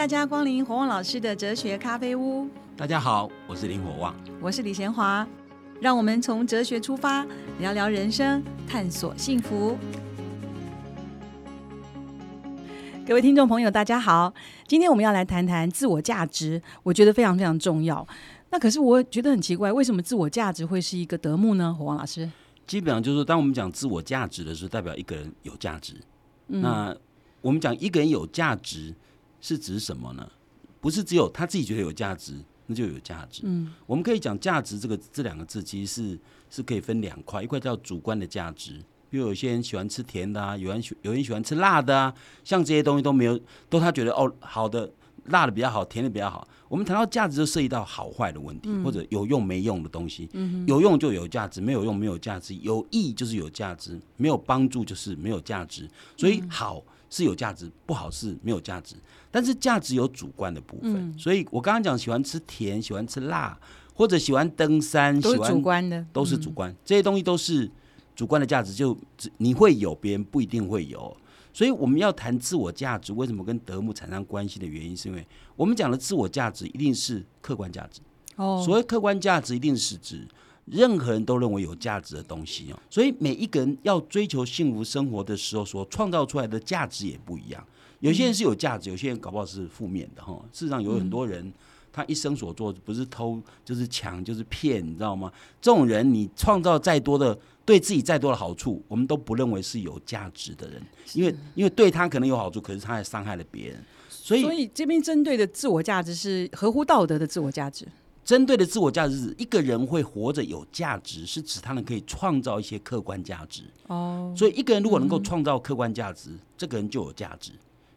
大家光临火旺老师的哲学咖啡屋。大家好，我是林火旺，我是李贤华。让我们从哲学出发，聊聊人生，探索幸福。各位听众朋友，大家好，今天我们要来谈谈自我价值，我觉得非常非常重要。那可是我觉得很奇怪，为什么自我价值会是一个德目呢？火旺老师，基本上就是说，当我们讲自我价值的时候，代表一个人有价值。那我们讲一个人有价值是指什么呢？不是只有他自己觉得有价值。那就有价值。嗯，我们可以讲价值这个这两个字，其实是是可以分两块，一块叫主观的价值，比如有些人喜欢吃甜的啊，有人喜有人喜欢吃辣的啊，像这些东西都没有，都他觉得哦好的辣的比较好，甜的比较好。我们谈到价值，就涉及到好坏的问题，或者有用没用的东西。嗯，有用就有价值，没有用没有价值，有益就是有价值，没有帮助就是没有价值。所以好。是有价值，不好是没有价值。但是价值有主观的部分，所以我刚刚讲喜欢吃甜，喜欢吃辣，或者喜欢登山，都是主观的，都是主观。这些东西都是主观的价值，就你会有，别人不一定会有。所以我们要谈自我价值，为什么跟德牧产生关系的原因，是因为我们讲的自我价值一定是客观价值。哦，所谓客观价值，一定是指。任何人都认为有价值的东西哦，所以每一个人要追求幸福生活的时候，所创造出来的价值也不一样。有些人是有价值，有些人搞不好是负面的哈。事实上，有很多人他一生所做不是偷就是抢就是骗，你知道吗？这种人你创造再多的对自己再多的好处，我们都不认为是有价值的人，因为因为对他可能有好处，可是他还伤害了别人。所以，所以这边针对的自我价值是合乎道德的自我价值。针对的自我价值是一个人会活着有价值，是指他能可以创造一些客观价值。哦，所以一个人如果能够创造客观价值，这个人就有价值。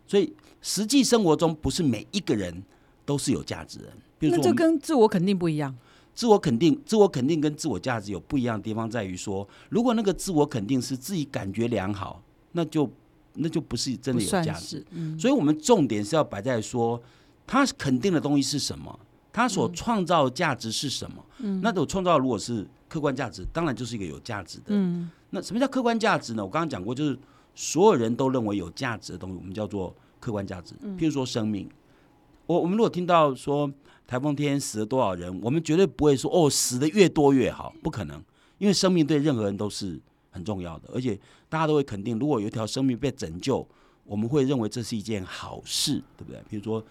所以实际生活中不是每一个人都是有价值人。那这跟自我肯定不一样。自我肯定，自我肯定跟自我价值有不一样的地方，在于说，如果那个自我肯定是自己感觉良好，那就那就不是真的有价值。嗯，所以我们重点是要摆在说，他肯定的东西是什么。他所创造价值是什么？嗯，那种创造如果是客观价值，当然就是一个有价值的。嗯，那什么叫客观价值呢？我刚刚讲过，就是所有人都认为有价值的东西，我们叫做客观价值。譬如说生命，我我们如果听到说台风天死了多少人，我们绝对不会说哦死的越多越好，不可能，因为生命对任何人都是很重要的，而且大家都会肯定，如果有一条生命被拯救，我们会认为这是一件好事，对不对？譬如说。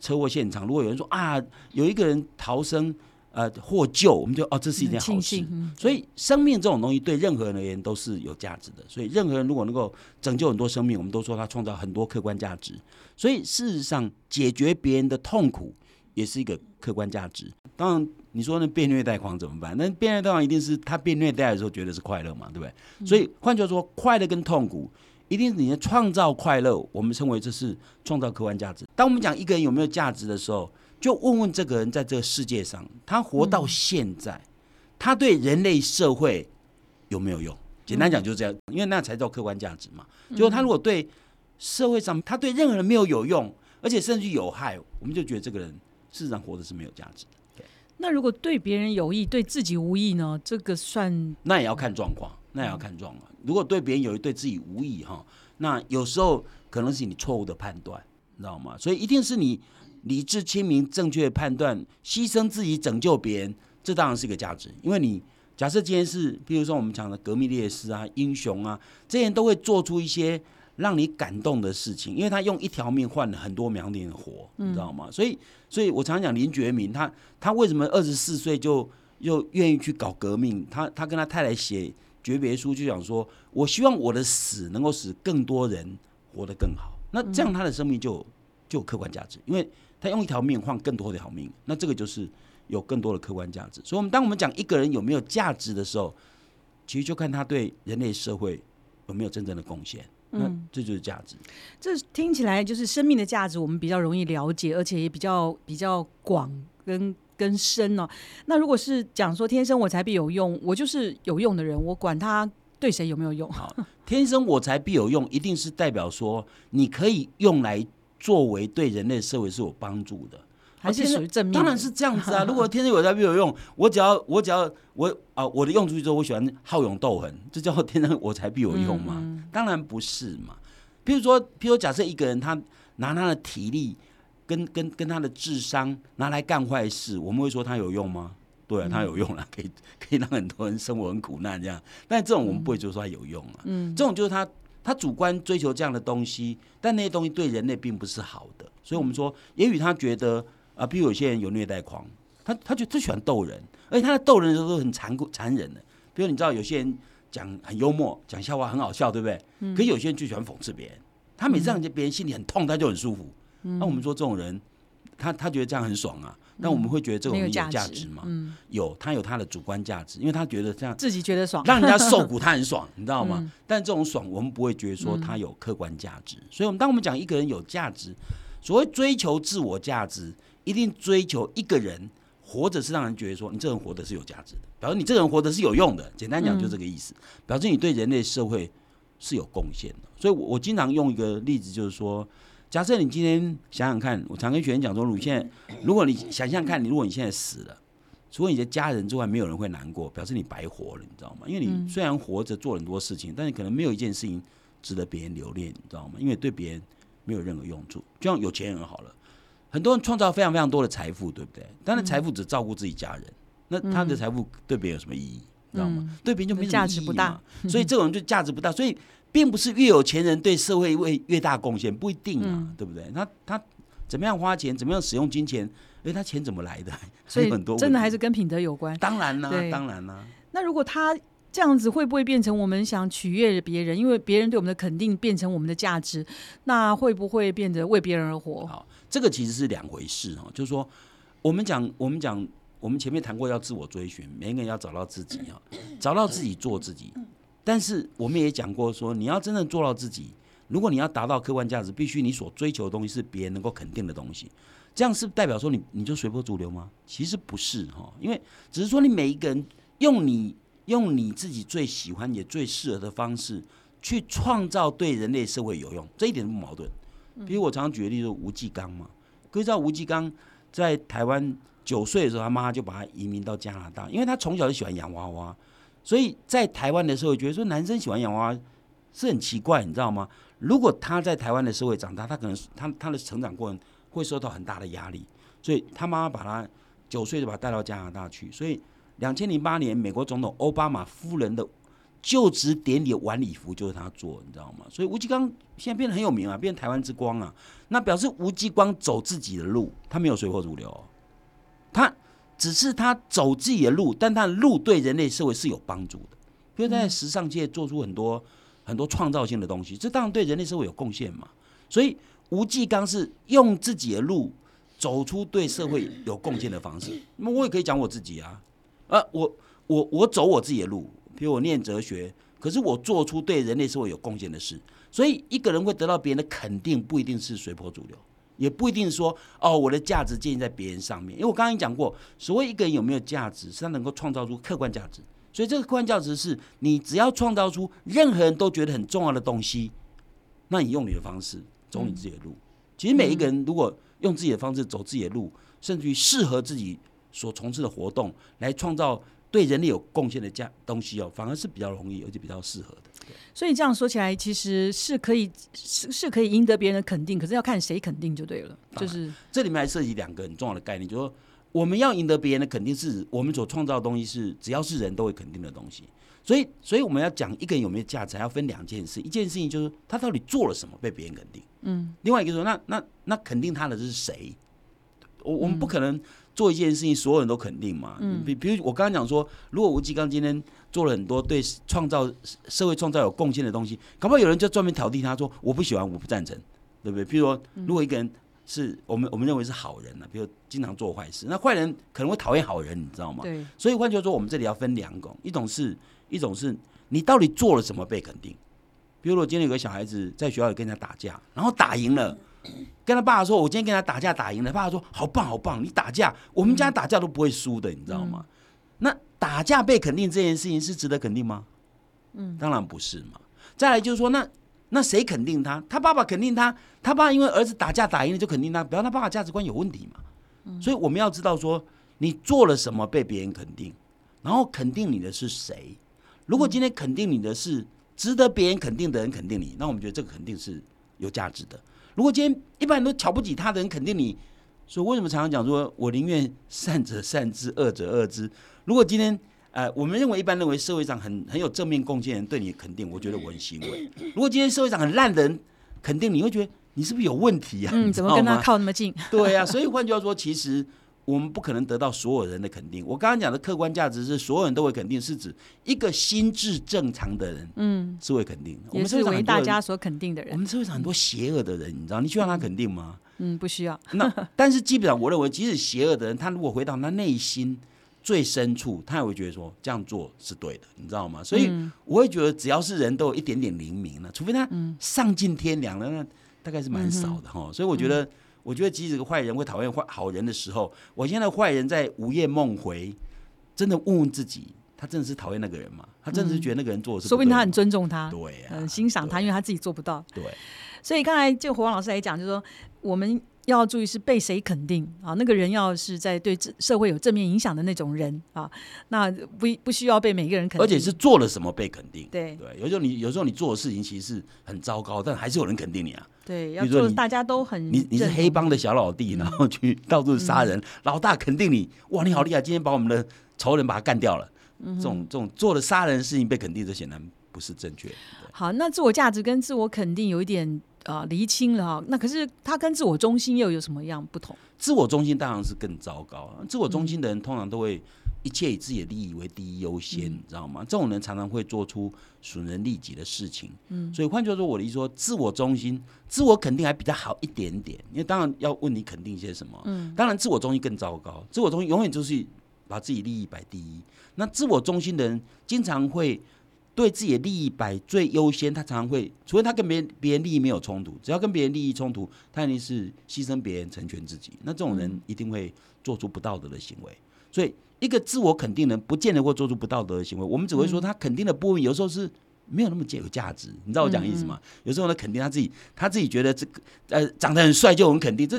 车祸现场，如果有人说啊，有一个人逃生，呃，获救，我们就哦，这是一件好事。所以，生命这种东西对任何人而言都是有价值的。所以，任何人如果能够拯救很多生命，我们都说他创造很多客观价值。所以，事实上，解决别人的痛苦也是一个客观价值。当然，你说那被虐待狂怎么办？那被虐待狂一定是他被虐待的时候觉得是快乐嘛，对不对？所以，换句话说，快乐跟痛苦。一定是你的创造快乐，我们称为这是创造客观价值。当我们讲一个人有没有价值的时候，就问问这个人在这个世界上，他活到现在，他对人类社会有没有用？简单讲就是这样，因为那才叫客观价值嘛。就是他如果对社会上，他对任何人没有有用，而且甚至有害，我们就觉得这个人事实上活的是没有价值的。那如果对别人有益，对自己无益呢？这个算？那也要看状况。那也要看状况。如果对别人有一对自己无益哈，那有时候可能是你错误的判断，你知道吗？所以一定是你理智清明、正确的判断，牺牲自己拯救别人，这当然是一个价值。因为你假设今天是，比如说我们讲的革命烈士啊、英雄啊，这些人都会做出一些让你感动的事情，因为他用一条命换了很多苗民的活，你知道吗？所以，所以我常常讲林觉民，他他为什么二十四岁就又愿意去搞革命？他他跟他太太写。诀别书就想说，我希望我的死能够使更多人活得更好。那这样他的生命就就有客观价值，因为他用一条命换更多的好命。那这个就是有更多的客观价值。所以，我们当我们讲一个人有没有价值的时候，其实就看他对人类社会有没有真正的贡献。那这就是价值。这听起来就是生命的价值，我们比较容易了解，而且也比较比较广跟。更深哦，那如果是讲说天生我材必有用，我就是有用的人，我管他对谁有没有用。好，天生我材必有用，一定是代表说你可以用来作为对人类社会是有帮助的，还是属于正面？当然是这样子啊！如果天生我才必有用，我只要我只要我啊，我的用出去之后，我喜欢好勇斗狠，这叫天生我才必有用吗？当然不是嘛。譬如说，譬如假设一个人他拿他的体力。跟跟跟他的智商拿来干坏事，我们会说他有用吗？对啊，他有用了，可以可以让很多人生活很苦难这样。但这种我们不会就说他有用啊。嗯，这种就是他他主观追求这样的东西，但那些东西对人类并不是好的。所以我们说，也许他觉得啊，比如有些人有虐待狂，他他就最喜欢逗人，而且他在逗人的时候都很残酷残忍的。比如你知道有些人讲很幽默，讲笑话很好笑，对不对？嗯。可有些人就喜欢讽刺别人，他每次让别人心里很痛，他就很舒服。那我们说这种人，他他觉得这样很爽啊。那我们会觉得这种人有价值吗？嗯，有，他有他的主观价值，因为他觉得这样自己觉得爽，让人家受苦他很爽，你知道吗？但这种爽，我们不会觉得说他有客观价值。所以，我们当我们讲一个人有价值，所谓追求自我价值，一定追求一个人活着是让人觉得说你这人活的是有价值的，表示你这人活的是有用的。简单讲就这个意思，表示你对人类社会是有贡献的。所以，我我经常用一个例子，就是说。假设你今天想想看，我常跟学员讲说，你现在如果你想想看，你如果你现在死了，除了你的家人之外，没有人会难过，表示你白活了，你知道吗？因为你虽然活着做很多事情，但是可能没有一件事情值得别人留恋，你知道吗？因为对别人没有任何用处。就像有钱人好了，很多人创造非常非常多的财富，对不对？但是财富只照顾自己家人，那他的财富对别人有什么意义？知道吗？对别人就没价值不大，所以这种人就价值不大，所以。并不是越有钱人对社会为越大贡献，不一定啊，对不对？他他怎么样花钱，怎么样使用金钱？哎，他钱怎么来的？所以很多真的还是跟品德有关。当然啦，当然啦。那如果他这样子，会不会变成我们想取悦别人？因为别人对我们的肯定变成我们的价值，那会不会变得为别人而活？好，这个其实是两回事哦。就是说，我们讲，我们讲，我们前面谈过要自我追寻，每个人要找到自己啊，找到自己，做自己。但是我们也讲过，说你要真正做到自己，如果你要达到客观价值，必须你所追求的东西是别人能够肯定的东西。这样是代表说你你就随波逐流吗？其实不是哈，因为只是说你每一个人用你用你自己最喜欢也最适合的方式去创造对人类社会有用，这一点不矛盾。比如我常常举的例子，吴继刚嘛，可以知道吴继刚在台湾九岁的时候，他妈就把他移民到加拿大，因为他从小就喜欢洋娃娃。所以在台湾的社会，觉得说男生喜欢洋娃娃是很奇怪，你知道吗？如果他在台湾的社会长大，他可能他他的成长过程会受到很大的压力。所以他妈妈把他九岁就把他带到加拿大去。所以两千零八年美国总统奥巴马夫人的就职典礼晚礼服就是他做，你知道吗？所以吴继刚现在变得很有名啊，变台湾之光啊。那表示吴继光走自己的路，他没有随波逐流，他。只是他走自己的路，但他的路对人类社会是有帮助的。比如在时尚界做出很多很多创造性的东西，这当然对人类社会有贡献嘛。所以吴继刚是用自己的路走出对社会有贡献的方式。那么我也可以讲我自己啊，啊，我我我走我自己的路，比如我念哲学，可是我做出对人类社会有贡献的事。所以一个人会得到别人的肯定，不一定是随波逐流。也不一定说哦，我的价值建立在别人上面，因为我刚刚讲过，所谓一个人有没有价值，是他能够创造出客观价值。所以这个客观价值是你只要创造出任何人都觉得很重要的东西，那你用你的方式走你自己的路。其实每一个人如果用自己的方式走自己的路，甚至于适合自己所从事的活动，来创造对人类有贡献的价东西哦，反而是比较容易而且比较适合的。所以这样说起来，其实是可以是是可以赢得别人的肯定，可是要看谁肯定就对了。就是这里面还涉及两个很重要的概念，就是说我们要赢得别人的肯定，是我们所创造的东西是只要是人都会肯定的东西。所以，所以我们要讲一个人有没有价值，要分两件事。一件事情就是他到底做了什么被别人肯定，嗯。另外一个说，那那那肯定他的是谁？我我们不可能。做一件事情，所有人都肯定嘛？嗯，比比如我刚刚讲说，如果吴继刚今天做了很多对创造社会创造有贡献的东西，搞不好有人就专门挑剔他说我不喜欢，我不赞成，对不对？譬如说，如果一个人是我们我们认为是好人呢，比如经常做坏事，那坏人可能会讨厌好人，你知道吗？对。所以换句话说，我们这里要分两种，一种是一种是你到底做了什么被肯定。比如说，今天有个小孩子在学校里跟人家打架，然后打赢了。跟他爸爸说：“我今天跟他打架打赢了。”爸爸说：“好棒好棒，你打架，我们家打架都不会输的，你知道吗？”那打架被肯定这件事情是值得肯定吗？嗯，当然不是嘛。再来就是说，那那谁肯定他？他爸爸肯定他，他爸因为儿子打架打赢了就肯定他，表示他爸爸价值观有问题嘛。所以我们要知道说，你做了什么被别人肯定，然后肯定你的是谁？如果今天肯定你的是值得别人肯定的人肯定你，那我们觉得这个肯定是有价值的。如果今天一般人都瞧不起他的人，肯定你。所以为什么常常讲说，我宁愿善者善之，恶者恶之。如果今天呃，我们认为一般认为社会上很很有正面贡献人对你肯定，我觉得我很欣慰。如果今天社会上很烂的人肯定，你会觉得你是不是有问题呀？嗯，怎么跟他靠那么近？对呀，所以换句话说，其实。我们不可能得到所有人的肯定。我刚刚讲的客观价值是所有人都会肯定，是指一个心智正常的人，嗯，是会肯定。我们是为大家所肯定的人。我们社会上很多邪恶的人，你知道，你需要他肯定吗？嗯，不需要。那但是基本上，我认为，即使邪恶的人，他如果回到他内心最深处，他也会觉得说这样做是对的，你知道吗？所以我会觉得，只要是人都有一点点灵敏了，除非他丧尽天良了，那大概是蛮少的哈。所以我觉得。我觉得，即使个坏人会讨厌坏好人的时候，我现在坏人在午夜梦回，真的问问自己，他真的是讨厌那个人吗？他真的是觉得那个人做的是？说不定他很尊重他，对，很欣赏他，因为他自己做不到。对，所以刚才就胡王老师来讲，就是说我们。要注意是被谁肯定啊？那个人要是在对社会有正面影响的那种人啊，那不不需要被每个人肯定，而且是做了什么被肯定。对对，有时候你有时候你做的事情其实是很糟糕，但还是有人肯定你啊。对，要做大家都很你你是黑帮的小老弟，然后去到处杀人，老大肯定你，哇，你好厉害！今天把我们的仇人把他干掉了。这种这种做了杀人的事情被肯定，这显然不是正确。好，那自我价值跟自我肯定有一点。啊，厘清了哈，那可是他跟自我中心又有什么样不同？自我中心当然是更糟糕了。自我中心的人通常都会一切以自己的利益为第一优先，你知道吗？这种人常常会做出损人利己的事情。嗯，所以换句话说，我的意思说，自我中心、自我肯定还比较好一点点，因为当然要问你肯定些什么。嗯，当然自我中心更糟糕，自我中心永远就是把自己利益摆第一。那自我中心的人经常会。对自己的利益摆最优先，他常常会，除非他跟别人别人利益没有冲突，只要跟别人利益冲突，他一定是牺牲别人成全自己。那这种人一定会做出不道德的行为。所以，一个自我肯定人不见得会做出不道德的行为。我们只会说他肯定的部分有时候是没有那么有价值。你知道我讲意思吗？有时候呢，肯定他自己，他自己觉得这个呃长得很帅就很肯定，这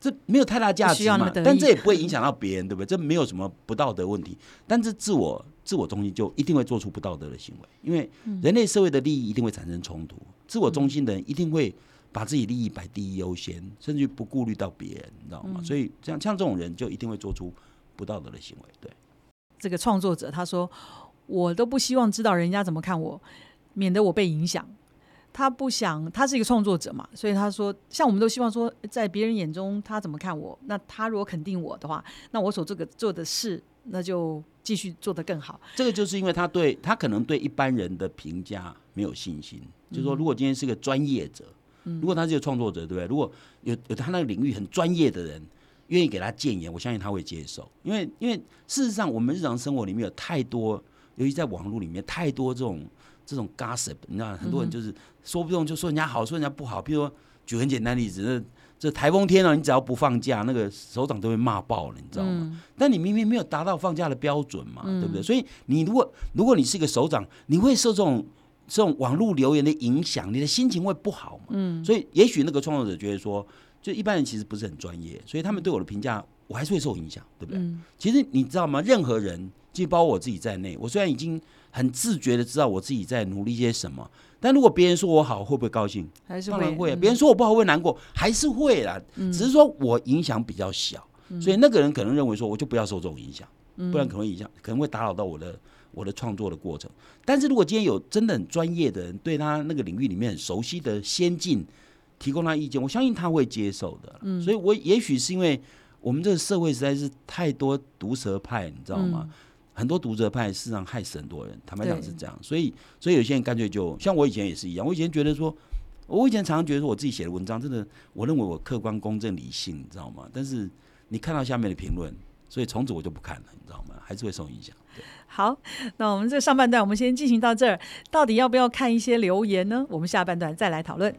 这没有太大价值嘛。但这也不会影响到别人，对不对？这没有什么不道德问题。但是自我。自我中心就一定会做出不道德的行为，因为人类社会的利益一定会产生冲突。自我中心的人一定会把自己利益摆第一优先，甚至不顾虑到别人，你知道吗？所以像像这种人就一定会做出不道德的行为。对，这个创作者他说：“我都不希望知道人家怎么看我，免得我被影响。”他不想，他是一个创作者嘛，所以他说：“像我们都希望说，在别人眼中他怎么看我？那他如果肯定我的话，那我所这个做的事。”那就继续做得更好。这个就是因为他对他可能对一般人的评价没有信心。就是说，如果今天是个专业者，如果他是个创作者，对不对？如果有有他那个领域很专业的人愿意给他建言，我相信他会接受。因为因为事实上，我们日常生活里面有太多，尤其在网络里面太多这种这种 gossip，你知道，很多人就是说不动就说人家好，说人家不好。比如说举很简单例子，这台风天了，你只要不放假，那个首长都会骂爆了，你知道吗？但你明明没有达到放假的标准嘛，对不对？所以你如果如果你是一个首长，你会受这种这种网络留言的影响，你的心情会不好嘛？嗯，所以也许那个创作者觉得说，就一般人其实不是很专业，所以他们对我的评价，我还是会受影响，对不对？其实你知道吗？任何人，就包括我自己在内，我虽然已经很自觉的知道我自己在努力些什么。但如果别人说我好，会不会高兴？还是会。别人说我不好，会难过，还是会啦。只是说我影响比较小，所以那个人可能认为说，我就不要受这种影响，不然可能影响，可能会打扰到我的我的创作的过程。但是如果今天有真的很专业的人，对他那个领域里面很熟悉的先进，提供他意见，我相信他会接受的。嗯，所以我也许是因为我们这个社会实在是太多毒舌派，你知道吗？很多读者派事实上害死很多人，坦白讲是这样，所以所以有些人干脆就像我以前也是一样，我以前觉得说，我以前常常觉得说我自己写的文章真的，我认为我客观公正理性，你知道吗？但是你看到下面的评论，所以从此我就不看了，你知道吗？还是会受影响。好，那我们这上半段我们先进行到这儿，到底要不要看一些留言呢？我们下半段再来讨论。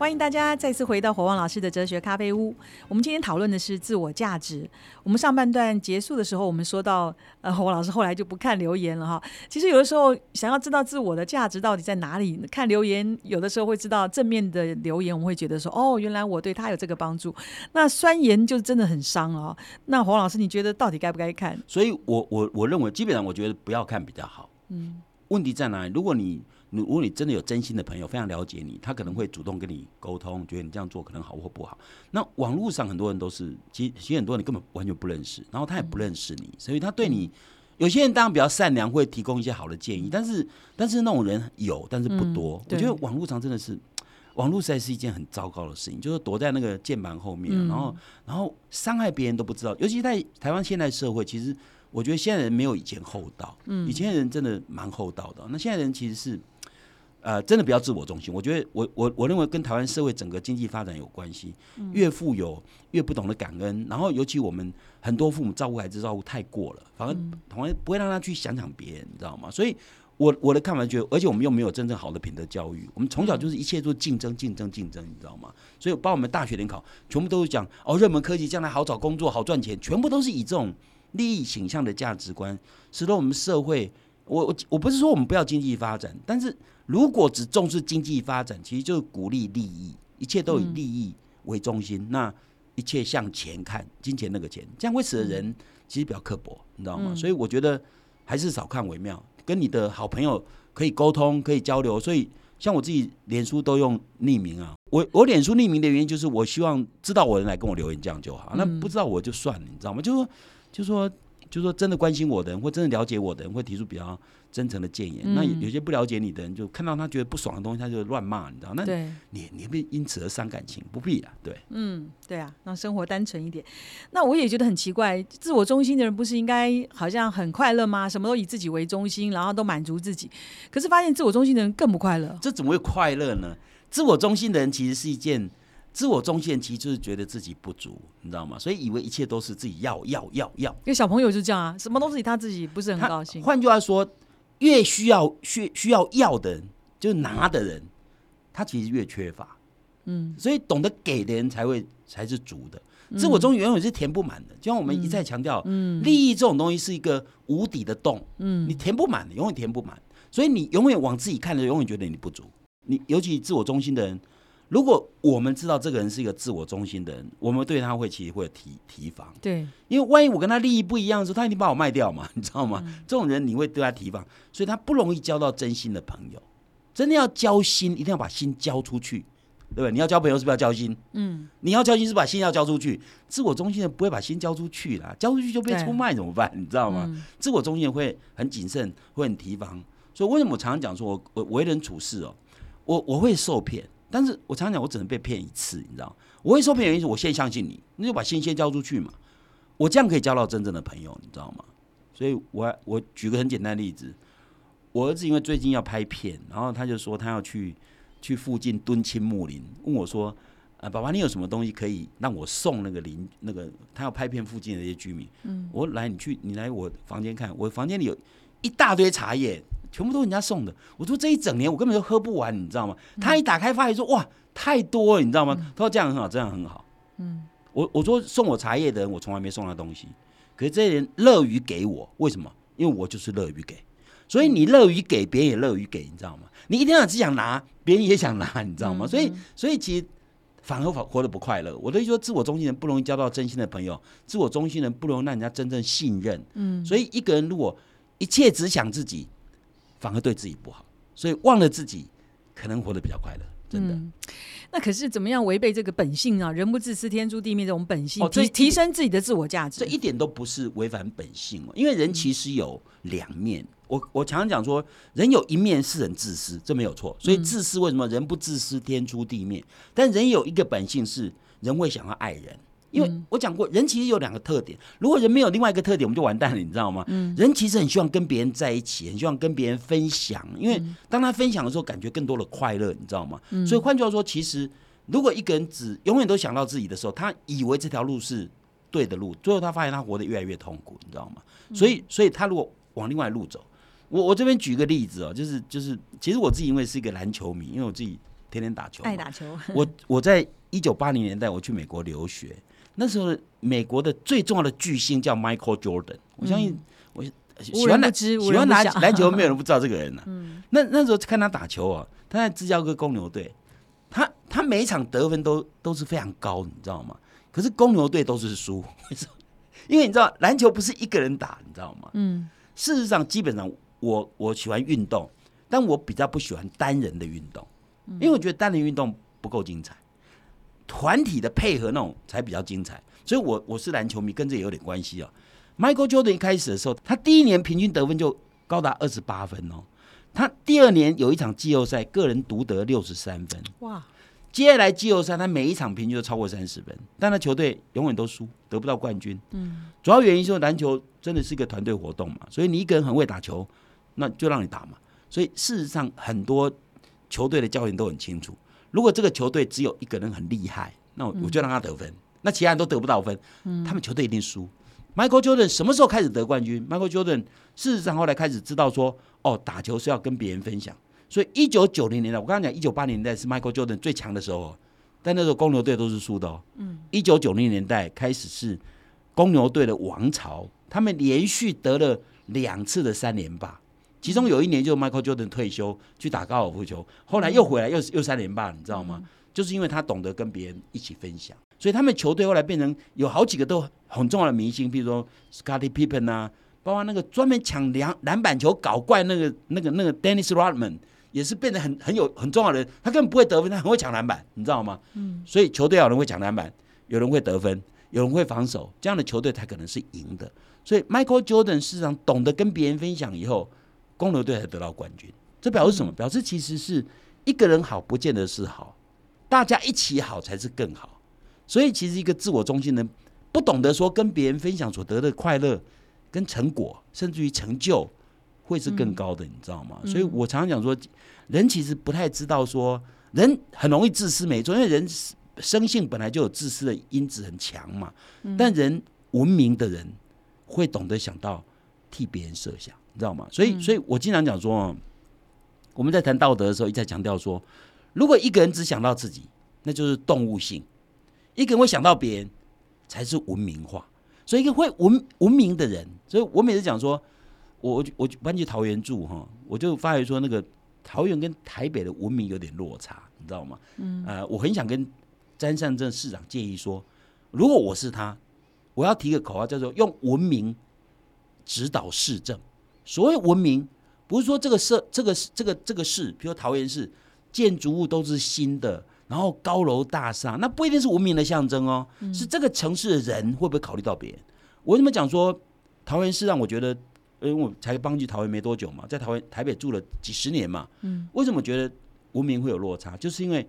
欢迎大家再次回到火旺老师的哲学咖啡屋。我们今天讨论的是自我价值。我们上半段结束的时候，我们说到，呃，火旺老师后来就不看留言了哈。其实有的时候想要知道自我的价值到底在哪里，看留言有的时候会知道正面的留言，我们会觉得说，哦，原来我对他有这个帮助。那酸言就真的很伤哦。那黄老师，你觉得到底该不该看？所以我我我认为，基本上我觉得不要看比较好。嗯，问题在哪里？如果你如果你真的有真心的朋友，非常了解你，他可能会主动跟你沟通，觉得你这样做可能好或不好。那网络上很多人都是，其实其实很多人根本完全不认识，然后他也不认识你，所以他对你，有些人当然比较善良，会提供一些好的建议，但是但是那种人有，但是不多。我觉得网络上真的是，网络实在是一件很糟糕的事情，就是躲在那个键盘后面，然后然后伤害别人都不知道。尤其在台湾现代社会，其实我觉得现在人没有以前厚道，嗯，以前人真的蛮厚道的，那现在人其实是。呃，真的不要自我中心。我觉得，我我我认为跟台湾社会整个经济发展有关系。越富有越不懂得感恩，然后尤其我们很多父母照顾孩子照顾太过了，反而同样不会让他去想想别人，你知道吗？所以，我我的看法觉得，而且我们又没有真正好的品德教育，我们从小就是一切都竞争竞争竞争，你知道吗？所以，把我们大学联考全部都是讲哦，热门科技将来好找工作好赚钱，全部都是以这种利益倾向的价值观，使得我们社会，我我我不是说我们不要经济发展，但是。如果只重视经济发展，其实就是鼓励利益，一切都以利益为中心，那一切向钱看，金钱那个钱，这样会使得人其实比较刻薄，你知道吗？所以我觉得还是少看为妙。跟你的好朋友可以沟通，可以交流。所以像我自己脸书都用匿名啊，我我脸书匿名的原因就是我希望知道我人来跟我留言，这样就好。那不知道我就算了，你知道吗？就说就说。就是说，真的关心我的人，或真的了解我的人，会提出比较真诚的谏言。那有些不了解你的人，就看到他觉得不爽的东西，他就乱骂，你知道？那你你会因此而伤感情，不必啊。对，嗯，对啊，让生活单纯一点。那我也觉得很奇怪，自我中心的人不是应该好像很快乐吗？什么都以自己为中心，然后都满足自己。可是发现自我中心的人更不快乐。这怎么会快乐呢？自我中心的人其实是一件。自我中心其实就是觉得自己不足，你知道吗？所以以为一切都是自己要要要要。因为小朋友就这样啊，什么都是他自己不是很高兴。换句话说，越需要需需要要的人，就拿的人，他其实越缺乏。嗯，所以懂得给的人才会才是足的。自我中心永远是填不满的，就像我们一再强调，嗯，利益这种东西是一个无底的洞，嗯，你填不满的，永远填不满。所以你永远往自己看的，永远觉得你不足。你尤其自我中心的人。如果我们知道这个人是一个自我中心的人，我们对他会其实会提提防。对，因为万一我跟他利益不一样的时候，他一定把我卖掉嘛，你知道吗？这种人你会对他提防，所以他不容易交到真心的朋友。真的要交心，一定要把心交出去，对不对？你要交朋友是不是要交心？嗯，你要交心是把心要交出去。自我中心的不会把心交出去啦，交出去就被出卖怎么办？你知道吗？自我中心会很谨慎，会很提防。所以为什么我常常讲说，我我为人处事哦，我我会受骗。但是我常常讲，我只能被骗一次，你知道我会受骗原因是我先相信你，那就把心先交出去嘛。我这样可以交到真正的朋友，你知道吗？所以，我我举个很简单的例子，我儿子因为最近要拍片，然后他就说他要去去附近敦亲睦邻，问我说：“啊，爸爸，你有什么东西可以让我送那个邻那个他要拍片附近的一些居民？”嗯，我来，你去，你来我房间看，我房间里有一大堆茶叶。全部都人家送的，我说这一整年我根本就喝不完，你知道吗？他一打开发现说哇太多了，你知道吗？他说这样很好，这样很好。嗯，我我说送我茶叶的人，我从来没送他东西，可是这些人乐于给我，为什么？因为我就是乐于给，所以你乐于给，别人也乐于给，你知道吗？你一天到晚只想拿，别人也想拿，你知道吗？所以所以其实反而活得不快乐。我的意思说，自我中心人不容易交到真心的朋友，自我中心人不容易让人家真正信任。嗯，所以一个人如果一切只想自己。反而对自己不好，所以忘了自己，可能活得比较快乐。真的，那可是怎么样违背这个本性啊？人不自私，天诛地灭这种本性，提提升自己的自我价值，这一点都不是违反本性哦。因为人其实有两面，我我常常讲说，人有一面是很自私，这没有错。所以自私为什么人不自私，天诛地灭？但人有一个本性是人会想要爱人。因为我讲过，人其实有两个特点。如果人没有另外一个特点，我们就完蛋了，你知道吗？人其实很希望跟别人在一起，很希望跟别人分享。因为当他分享的时候，感觉更多的快乐，你知道吗？所以换句话说，其实如果一个人只永远都想到自己的时候，他以为这条路是对的路，最后他发现他活得越来越痛苦，你知道吗？所以，所以他如果往另外路走，我我这边举个例子哦，就是就是，其实我自己因为是一个篮球迷，因为我自己天天打球，爱打球。我我在一九八零年代我去美国留学，那时候美国的最重要的巨星叫 Michael Jordan。我相信我喜欢篮喜欢篮篮球，没有人不知道这个人呢。那那时候看他打球啊，他在芝加哥公牛队，他他每一场得分都都是非常高，你知道吗？可是公牛队都是输，为什么？因为你知道篮球不是一个人打，你知道吗？嗯。事实上，基本上我我喜欢运动，但我比较不喜欢单人的运动，因为我觉得单人运动不够精彩，团体的配合那种才比较精彩。所以，我我是篮球迷，跟这有点关系哦。Michael Jordan 一开始的时候，他第一年平均得分就高达二十八分哦。他第二年有一场季后赛，个人独得六十三分。哇！接下来季后赛，他每一场平均都超过三十分，但他球队永远都输，得不到冠军。嗯，主要原因就是篮球真的是一个团队活动嘛，所以你一个人很会打球，那就让你打嘛。所以事实上，很多球队的教练都很清楚，如果这个球队只有一个人很厉害，那我我就让他得分，那其他人都得不到分，他们球队一定输。Michael Jordan 什么时候开始得冠军？Michael Jordan 事实上后来开始知道说，哦，打球是要跟别人分享。所以一九九零年代，我刚刚讲一九八零年代是 Michael Jordan 最强的时候，但那时候公牛队都是输的哦。嗯，一九九零年代开始是公牛队的王朝，他们连续得了两次的三连霸，其中有一年就 Michael Jordan 退休去打高尔夫球，后来又回来又又三连霸，你知道吗？就是因为他懂得跟别人一起分享，所以他们球队后来变成有好几个都很重要的明星，比如说 Scottie Pippen 啊，包括那个专门抢篮篮板球搞怪那个那个那个 Dennis Rodman。也是变得很很有很重要的人，他根本不会得分，他很会抢篮板，你知道吗？嗯，所以球队有人会抢篮板，有人会得分，有人会防守，这样的球队才可能是赢的。所以 Michael Jordan 事实上懂得跟别人分享以后，公牛队才得到冠军。这表示什么？表示其实是一个人好不见得是好，大家一起好才是更好。所以其实一个自我中心的人，不懂得说跟别人分享所得的快乐跟成果，甚至于成就。会是更高的，你知道吗？所以我常常讲说，人其实不太知道说，人很容易自私，没错，因为人生性本来就有自私的因子很强嘛。但人文明的人会懂得想到替别人设想，你知道吗？所以，所以我经常讲说，我们在谈道德的时候，一再强调说，如果一个人只想到自己，那就是动物性；一个人会想到别人，才是文明化。所以，一个会文文明的人，所以我每次讲说。我我搬去桃园住哈，我就发觉说那个桃园跟台北的文明有点落差，你知道吗？嗯，呃，我很想跟詹善正市长建议说，如果我是他，我要提个口号叫做用文明指导市政。所谓文明，不是说这个社这个这个这个市，比如桃园市建筑物都是新的，然后高楼大厦，那不一定是文明的象征哦。是这个城市的人会不会考虑到别人？我怎么讲说桃园市让我觉得。因为我才搬去桃园没多久嘛，在桃园台北住了几十年嘛，嗯，为什么觉得文明会有落差？就是因为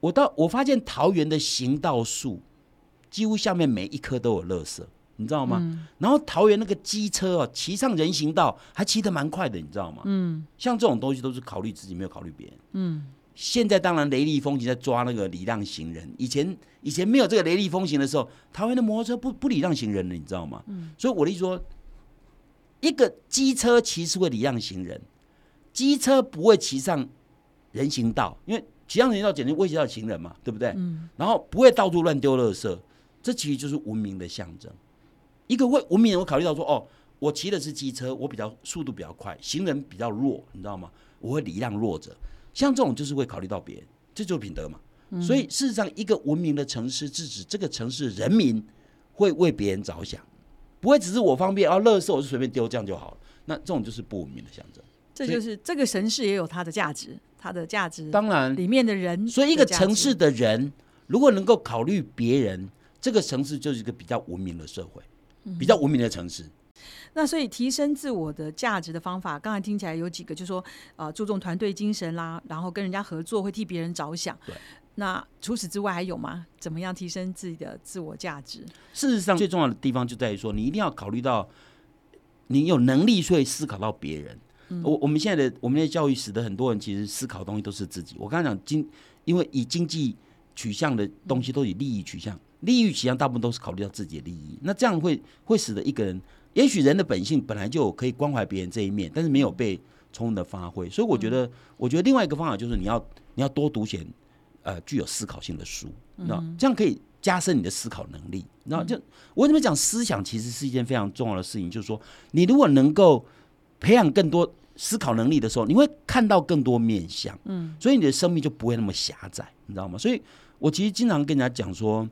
我到我发现桃园的行道树几乎下面每一棵都有垃圾，你知道吗？然后桃园那个机车哦，骑上人行道还骑得蛮快的，你知道吗？嗯，像这种东西都是考虑自己，没有考虑别人。嗯，现在当然雷厉风行在抓那个礼让行人，以前以前没有这个雷厉风行的时候，桃园的摩托车不不礼让行人了，你知道吗？嗯，所以我的意思说。一个机车骑是会礼让行人，机车不会骑上人行道，因为骑上人行道简直威胁到行人嘛，对不对？嗯。然后不会到处乱丢垃圾，这其实就是文明的象征。一个会文明人会考虑到说，哦，我骑的是机车，我比较速度比较快，行人比较弱，你知道吗？我会礼让弱者，像这种就是会考虑到别人，这就是品德嘛。所以事实上，一个文明的城市是指这个城市人民会为别人着想。不会只是我方便，然后垃圾我就随便丢，这样就好了。那这种就是不文明的象征。这就是这个城市也有它的价值，它的价值当然里面的人。所以一个城市的人如果能够考虑别人，这个城市就是一个比较文明的社会，比较文明的城市。那所以提升自我的价值的方法，刚才听起来有几个，就是说啊，注重团队精神啦，然后跟人家合作会替别人着想。对。那除此之外还有吗？怎么样提升自己的自我价值？事实上，最重要的地方就在于说，你一定要考虑到，你有能力所以思考到别人。我我们现在的我们的教育使得很多人其实思考的东西都是自己。我刚才讲经，因为以经济取向的东西都以利益取向，利益取向大部分都是考虑到自己的利益。那这样会会使得一个人，也许人的本性本来就可以关怀别人这一面，但是没有被充分的发挥。所以我觉得，我觉得另外一个方法就是你要你要多读些呃具有思考性的书，那这样可以加深你的思考能力。然后就我怎么讲，思想其实是一件非常重要的事情，就是说你如果能够培养更多思考能力的时候，你会看到更多面相，嗯，所以你的生命就不会那么狭窄，你知道吗？所以我其实经常跟人家讲说，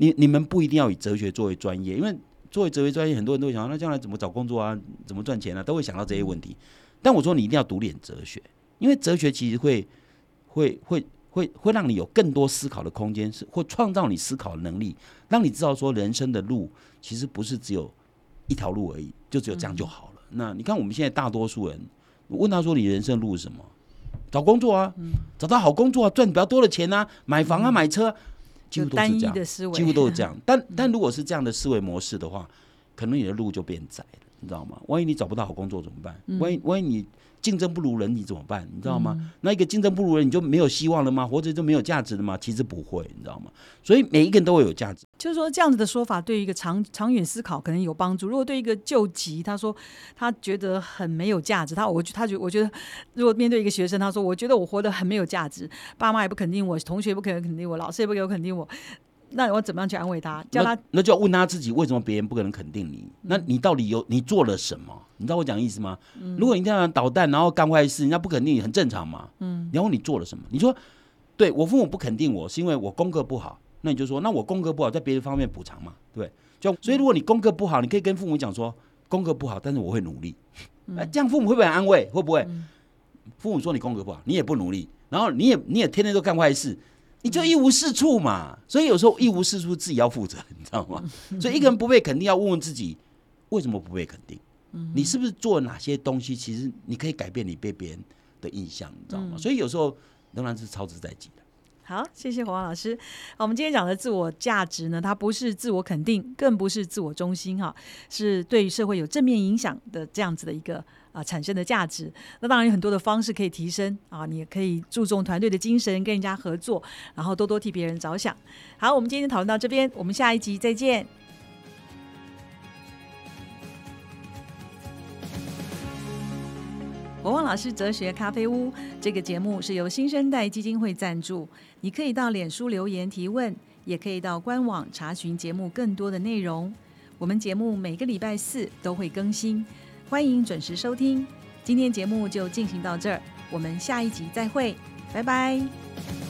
你你们不一定要以哲学作为专业，因为作为哲学专业，很多人都会想，那将来怎么找工作啊，怎么赚钱啊，都会想到这些问题。但我说你一定要读点哲学，因为哲学其实会会会会会让你有更多思考的空间，是会创造你思考的能力，让你知道说人生的路其实不是只有一条路而已，就只有这样就好了。那你看我们现在大多数人。问他说：“你人生路是什么？找工作啊，找到好工作啊，赚比较多的钱啊，买房啊，买车，几乎都是这样，几乎都是这样。但但如果是这样的思维模式的话，可能你的路就变窄了，你知道吗？万一你找不到好工作怎么办？万一万一你……竞争不如人，你怎么办？你知道吗？那一个竞争不如人，你就没有希望了吗？活着就没有价值了吗？其实不会，你知道吗？所以每一个人都会有价值。就是说，这样子的说法对于一个长长远思考可能有帮助。如果对一个救急，他说他觉得很没有价值，他我他觉我觉得，如果面对一个学生，他说我觉得我活得很没有价值，爸妈也不肯定我，同学不可能肯定我，老师也不给我肯定我。那我怎么样去安慰他？叫他那就要问他自己，为什么别人不可能肯定你？那你到底有你做了什么？你知道我讲意思吗？如果你这样捣蛋，然后干坏事，人家不肯定你，很正常嘛。嗯。然后你做了什么？你说，对我父母不肯定我是因为我功课不好，那你就说，那我功课不好，在别的方面补偿嘛？对。就所以，如果你功课不好，你可以跟父母讲说，功课不好，但是我会努力。哎，这样父母会不会很安慰？会不会？父母说你功课不好，你也不努力，然后你也你也天天都干坏事。你就一无是处嘛，所以有时候一无是处自己要负责，你知道吗？所以一个人不被肯定，要问问自己为什么不被肯定？你是不是做哪些东西？其实你可以改变你被别人的印象，你知道吗？所以有时候仍然是操之在即的。好，谢谢黄老师。我们今天讲的自我价值呢，它不是自我肯定，更不是自我中心，哈，是对社会有正面影响的这样子的一个。啊，产生的价值，那当然有很多的方式可以提升啊，你也可以注重团队的精神，跟人家合作，然后多多替别人着想。好，我们今天讨论到这边，我们下一集再见。我汪老师哲学咖啡屋这个节目是由新生代基金会赞助，你可以到脸书留言提问，也可以到官网查询节目更多的内容。我们节目每个礼拜四都会更新。欢迎准时收听，今天节目就进行到这儿，我们下一集再会，拜拜。